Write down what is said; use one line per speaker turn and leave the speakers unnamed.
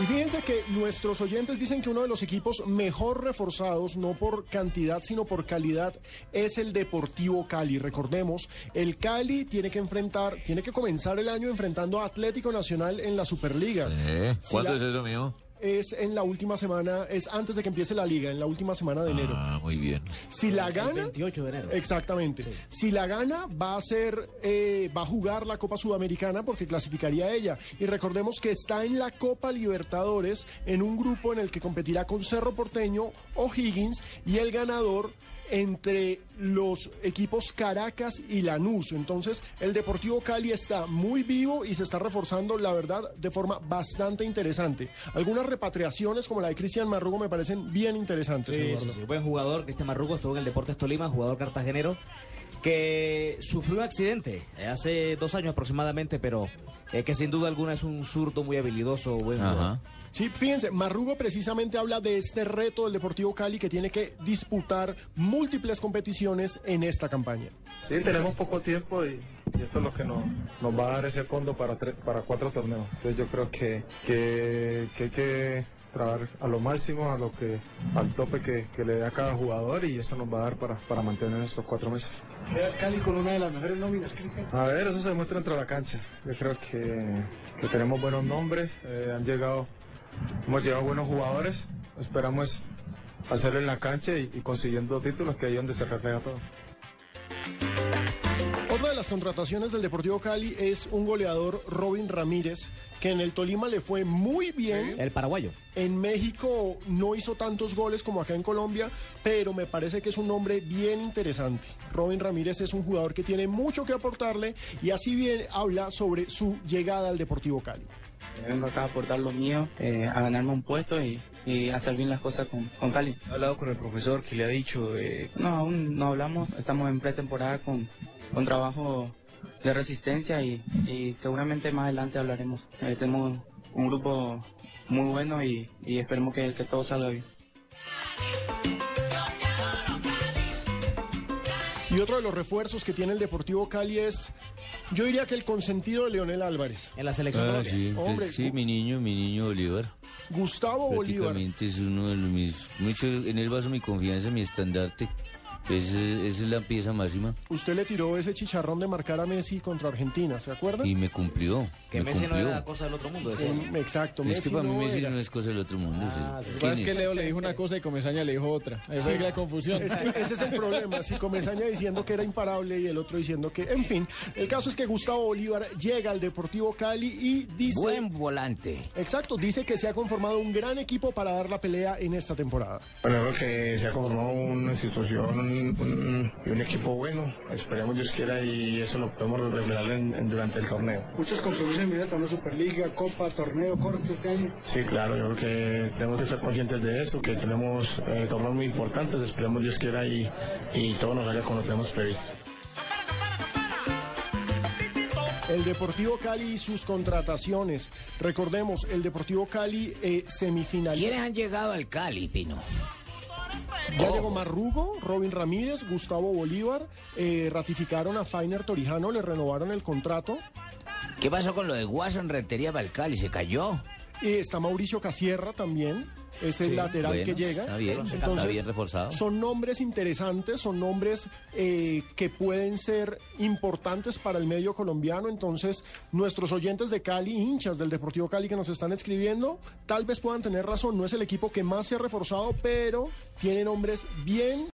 Y fíjense que nuestros oyentes dicen que uno de los equipos mejor reforzados, no por cantidad, sino por calidad, es el Deportivo Cali. Recordemos, el Cali tiene que enfrentar, tiene que comenzar el año enfrentando a Atlético Nacional en la Superliga.
Eh,
Si
¿Cuándo
la-
es eso, mijo?
Es en la última semana, es antes de que empiece la liga, en la última semana de enero.
Ah, muy bien.
Si la gana,
28 de enero.
Exactamente. Si la gana, va a ser, eh, va a jugar la Copa Sudamericana porque clasificaría a ella. Y recordemos que está en la Copa Libertadores en un grupo en el que competirá con Cerro Porteño, O'Higgins y el ganador entre los equipos Caracas y Lanús. Entonces, el Deportivo Cali está muy vivo y se está reforzando, la verdad, de forma bastante interesante. Algunas repatriaciones como la de Cristian Marrugo me parecen bien interesantes.
Sí,
Eduardo.
sí, sí. Buen jugador, Cristian Marrugo, estuvo en el Deportes Tolima, jugador cartagenero, que sufrió un accidente eh, hace dos años aproximadamente, pero eh, que sin duda alguna es un zurdo muy habilidoso, buen jugador.
Ajá.
Sí, fíjense, Marrugo precisamente habla de este reto del Deportivo Cali que tiene que disputar múltiples competiciones en esta campaña.
Sí, tenemos poco tiempo y, y esto es lo que nos, nos va a dar ese fondo para, tre- para cuatro torneos. Entonces yo creo que, que, que hay que trabajar a lo máximo, a lo que, al tope que, que le dé a cada jugador y eso nos va a dar para, para mantener estos cuatro meses.
Cali con una de las mejores nóminas, Cristian.
A ver, eso se demuestra dentro de la cancha. Yo creo que, que tenemos buenos nombres, eh, han llegado, hemos llegado buenos jugadores. Esperamos hacerlo en la cancha y, y consiguiendo títulos, que ahí donde se refleja todo.
Otra de las contrataciones del Deportivo Cali es un goleador, Robin Ramírez, que en el Tolima le fue muy bien.
El paraguayo.
En México no hizo tantos goles como acá en Colombia, pero me parece que es un nombre bien interesante. Robin Ramírez es un jugador que tiene mucho que aportarle y así bien habla sobre su llegada al Deportivo Cali.
Vengo acá a aportar lo mío, eh, a ganarme un puesto y, y hacer bien las cosas con, con Cali.
He hablado con el profesor que le ha dicho, eh,
No, aún no hablamos, estamos en pretemporada con, con trabajo de resistencia y, y seguramente más adelante hablaremos. Eh, tenemos un grupo muy bueno y, y esperemos que, que todo salga bien.
Y otro de los refuerzos que tiene el Deportivo Cali es, yo diría que el consentido de Leonel Álvarez,
En la selección
Ah, sí,
Hombre,
entonces, sí, mi niño, mi niño Bolívar.
Gustavo Bolívar.
Prácticamente es uno de los mis, mucho, en él baso mi confianza, mi estandarte. Eh, esa es la pieza máxima
Usted le tiró ese chicharrón de marcar a Messi contra Argentina, ¿se acuerda?
y me cumplió.
Que
me
Messi no
cumplió.
era cosa del otro mundo,
Exacto,
Es que para mí
no
Messi
era.
no es cosa del otro mundo.
Ah,
sí.
sí.
Lo que
¿Quién
pasa es que
es?
Leo le dijo una cosa y Comesaña le dijo otra. Esa es la confusión.
Es que ese es el problema, si Comesaña diciendo que era imparable y el otro diciendo que, en fin, el caso es que Gustavo Bolívar llega al Deportivo Cali y dice,
Buen volante.
exacto, dice que se ha conformado un gran equipo para dar la pelea en esta temporada.
Bueno, creo que se ha conformado una institución un- un- y un equipo bueno. Esperemos Dios quiera y eso lo podemos revelar en- en- durante el torneo.
Muchos compromisos en vida con la Superliga, Copa, torneo corto este año.
Sí, claro, yo creo que tenemos que ser conscientes de eso, que tenemos eh, torneos muy importantes. Esperemos Dios quiera y, y todo nos salga como lo tenemos previsto.
El Deportivo Cali y sus contrataciones. Recordemos, el Deportivo Cali eh, semifinal.
¿Quiénes han llegado al Cali, Pino?
Ya llegó Marrugo, Robin Ramírez, Gustavo Bolívar, eh, ratificaron a Fainer Torijano, le renovaron el contrato.
¿Qué pasó con lo de Guasón Rentería para el Cali? ¿Se cayó?
Y está Mauricio Casierra también, es el lateral
bueno,
que llega.
está bien, está bien reforzado.
Son nombres interesantes, son nombres eh, que pueden ser importantes para el medio colombiano. Entonces, nuestros oyentes de Cali, hinchas del Deportivo Cali que nos están escribiendo, tal vez puedan tener razón. No es el equipo que más se ha reforzado, pero tiene nombres bien